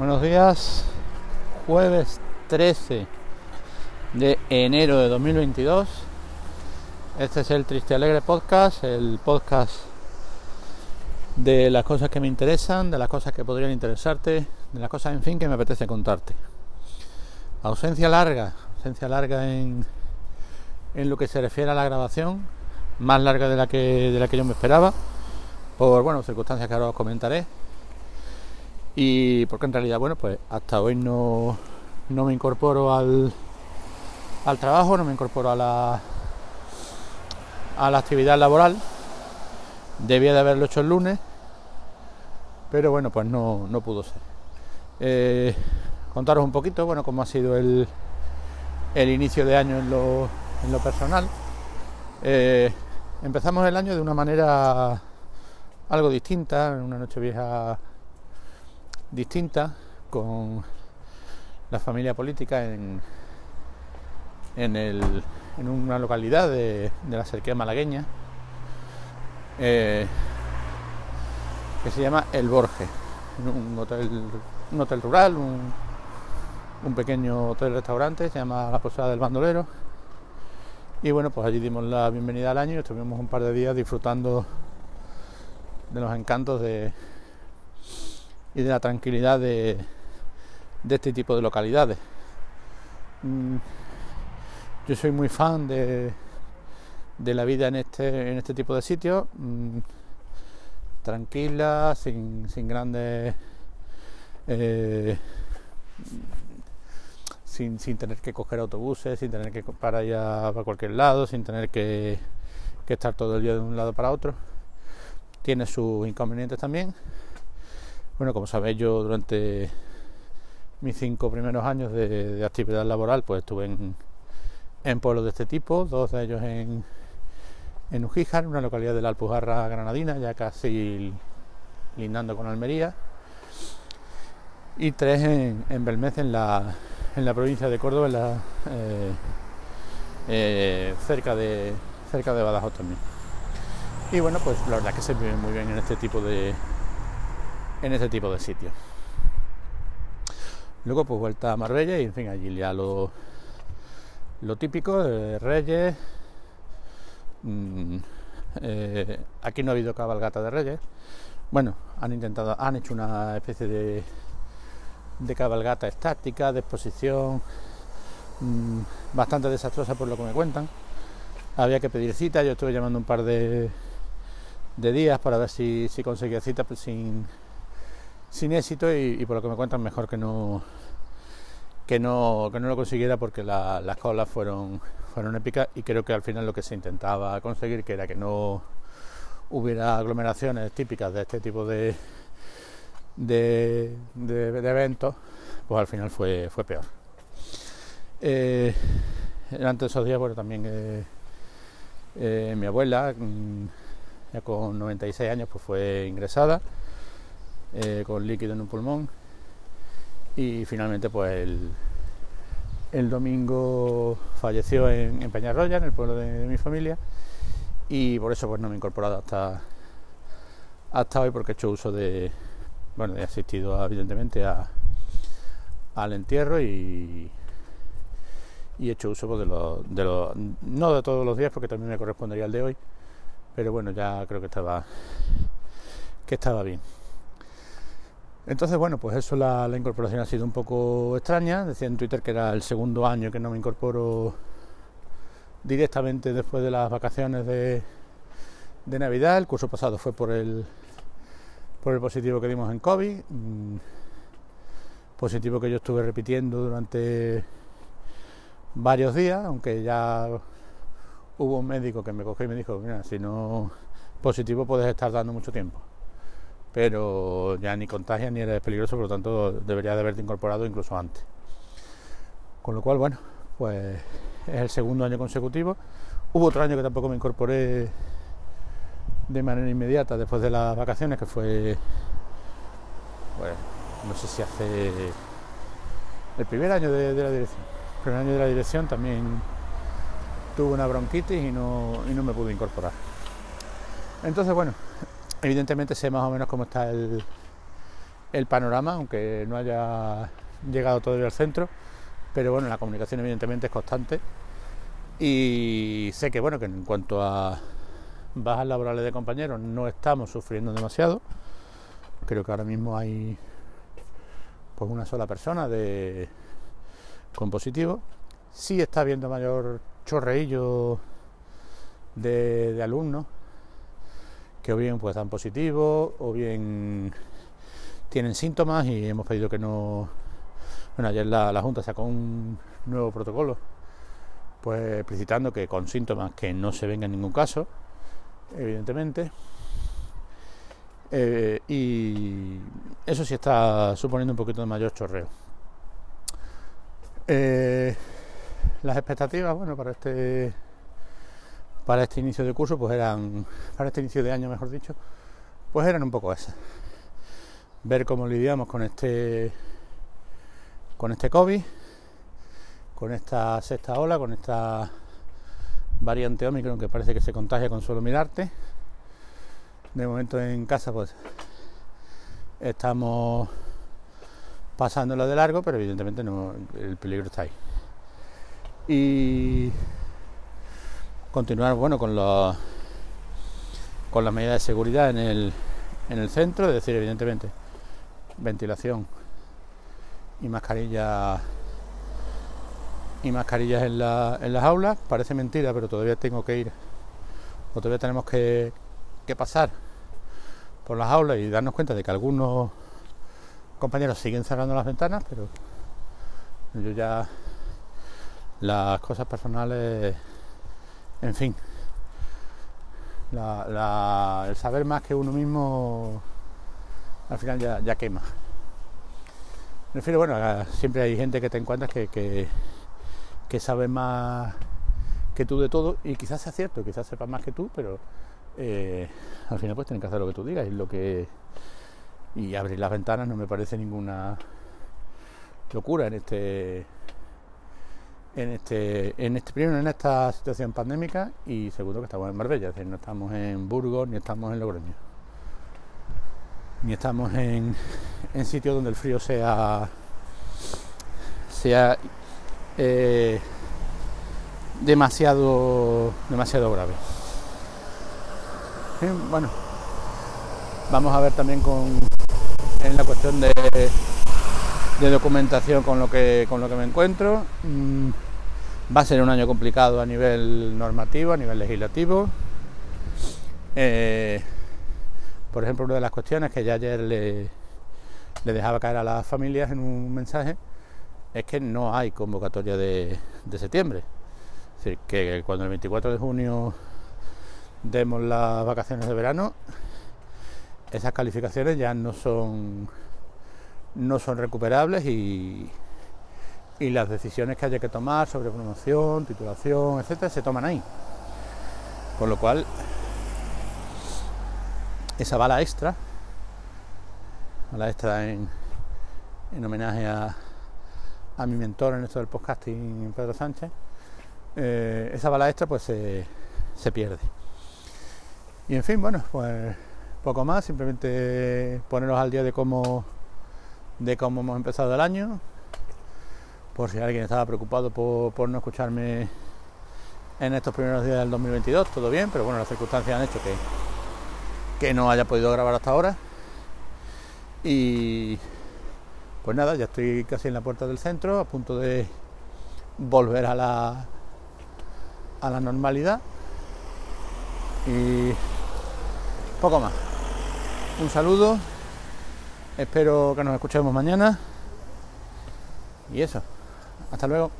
Buenos días, jueves 13 de enero de 2022. Este es el Triste Alegre Podcast, el podcast de las cosas que me interesan, de las cosas que podrían interesarte, de las cosas, en fin, que me apetece contarte. Ausencia larga, ausencia larga en, en lo que se refiere a la grabación, más larga de la que, de la que yo me esperaba, por bueno, circunstancias que ahora os comentaré y porque en realidad, bueno, pues hasta hoy no, no me incorporo al, al trabajo, no me incorporo a la, a la actividad laboral. Debía de haberlo hecho el lunes, pero bueno, pues no, no pudo ser. Eh, contaros un poquito, bueno, cómo ha sido el, el inicio de año en lo, en lo personal. Eh, empezamos el año de una manera algo distinta, en una noche vieja distinta con la familia política en, en, el, en una localidad de, la cerquía malagueña eh, que se llama El Borge, un hotel, un hotel rural, un, un pequeño hotel-restaurante, se llama La Posada del Bandolero. Y bueno, pues allí dimos la bienvenida al año y estuvimos un par de días disfrutando de los encantos de, y de la tranquilidad de, este tipo de localidades. Mm, yo soy muy fan de, la vida en este, este tipo de sitios, mm, tranquila, sin, sin grandes... Eh, sin, tener que coger autobuses, sin tener que parar ya a cualquier lado, sin tener que, que estar todo el día de un lado para otro. Tiene sus inconvenientes también, bueno, como sabéis, yo durante mis cinco primeros años de, actividad laboral, pues estuve en, pueblos de este tipo, dos de ellos en, en una localidad de la Alpujarra granadina, ya casi lindando con Almería, y tres en, en Belmez, en la, en la provincia de Córdoba, eh, eh, cerca, de, cerca de Badajoz también. Y bueno, pues la verdad es que se vive muy bien en este tipo de, en ese tipo de sitios. Luego pues vuelta a Marbella y en fin, allí ya lo, lo típico Reyes. Mm, eh, aquí no ha habido cabalgata de Reyes. Bueno, han intentado, han hecho una especie de, de cabalgata estática, de exposición mm, bastante desastrosa por lo que me cuentan. Había que pedir cita, yo estuve llamando un par de, de días para ver si, si conseguía cita pues, sin, sin éxito y, por lo que me cuentan mejor que no que no, que no lo consiguiera porque las colas fueron, fueron épicas y creo que al final lo que se intentaba conseguir que era que no hubiera aglomeraciones típicas de este tipo de, de, eventos, pues al final fue, fue peor. Eh, antes de esos días, bueno, también eh, eh, mi abuela, mm, ya con 96 años, pues fue ingresada eh, con líquido en un pulmón. Y finalmente pues el, domingo falleció en, Peñarroya, en el pueblo de, mi familia. Y por eso pues no me he incorporado hasta hasta hoy porque he hecho uso de bueno he asistido evidentemente a, al entierro y y he hecho uso pues, de los de los no de todos los días porque también me correspondería el de hoy pero bueno ya creo que estaba que estaba bien entonces, bueno, pues eso, la, incorporación ha sido un poco extraña. Decía en Twitter que era el segundo año que no me incorporo directamente después de las vacaciones de, de Navidad. El curso pasado fue por el, por el positivo que dimos en COVID. Mm, positivo que yo estuve repitiendo durante varios días, aunque ya hubo un médico que me cogió y me dijo, mira, si no positivo puedes estar dando mucho tiempo pero ya ni contagia ni eres peligroso, por lo tanto debería de haberte incorporado incluso antes. Con lo cual, bueno, pues es el segundo año consecutivo. Hubo otro año que tampoco me incorporé de manera inmediata después de las vacaciones, que fue, pues, no sé si hace el primer año de, la dirección. El primer año de la dirección también tuve una bronquitis y no, y no me pude incorporar. Entonces, bueno, Evidentemente sé más o menos cómo está el, panorama, aunque no haya llegado todavía al centro, pero bueno, la comunicación evidentemente es constante y sé que bueno, que en cuanto a bajas laborales de compañeros no estamos sufriendo demasiado. Creo que ahora mismo hay pues una sola persona de con positivo. Sí está habiendo mayor chorreillo de alumnos que o bien pues dan positivo o bien tienen síntomas y hemos pedido que no... Bueno, ayer la, la Junta sacó un nuevo protocolo pues explicitando que con síntomas que no se venga en ningún caso, evidentemente. Eh, y eso sí está suponiendo un poquito de mayor chorreo. Eh, las expectativas, bueno, para este para este inicio de curso, pues eran, para este inicio de año, mejor dicho, pues eran un poco esas ver cómo lidiamos con este con este COVID, con esta sexta ola, con esta variante Omicron que parece que se contagia con solo mirarte. De momento en casa pues estamos pasándolo de largo, pero evidentemente no, el peligro está ahí. Y continuar bueno con los con las medidas de seguridad en el, en el centro, es decir, evidentemente ventilación y mascarilla y mascarillas en, la, en las aulas. Parece mentira, pero todavía tengo que ir, o todavía tenemos que, que pasar por las aulas y darnos cuenta de que algunos compañeros siguen cerrando las ventanas, pero yo ya las cosas personales, en fin, el saber más que uno mismo al final ya, ya quema. Refiero, bueno, siempre hay gente que te encuentras que, que, sabe más que tú de todo y quizás sea cierto, quizás sepa más que tú, pero eh, al final pues tienen que hacer lo que tú digas y lo que y abrir las ventanas no me parece ninguna locura en este en este en este primero en esta situación pandémica y segundo que estamos en Marbella, es decir, no estamos en Burgos ni estamos en Logroño. Ni estamos en, en sitios donde el frío sea sea eh, demasiado demasiado grave. Bueno vamos a ver también con en la cuestión de, de documentación con lo que con lo que me encuentro mm, va a ser un año complicado a nivel normativo a nivel legislativo eh, por ejemplo, una de las cuestiones que ya ayer le, dejaba caer a las familias en un mensaje es que no hay convocatoria de, septiembre. Es decir, que cuando el 24 de junio demos las vacaciones de verano, esas calificaciones ya no son no son recuperables y, y las decisiones que haya que tomar sobre promoción, titulación, etcétera, se toman ahí. Con lo cual esa bala extra, bala extra en, en homenaje a, a, mi mentor en esto del podcasting, Pedro Sánchez, eh, esa bala extra pues se, se pierde. Y en fin, bueno, pues poco más, simplemente poneros al día de cómo, de cómo hemos empezado el año, por si alguien estaba preocupado por, por, no escucharme en estos primeros días del 2022, todo bien, pero bueno, las circunstancias han hecho que, que no haya podido grabar hasta ahora. Y pues nada, ya estoy casi en la puerta del centro, a punto de volver a la, a la normalidad. Y poco más. Un saludo. Espero que nos escuchemos mañana. Y eso. Hasta luego.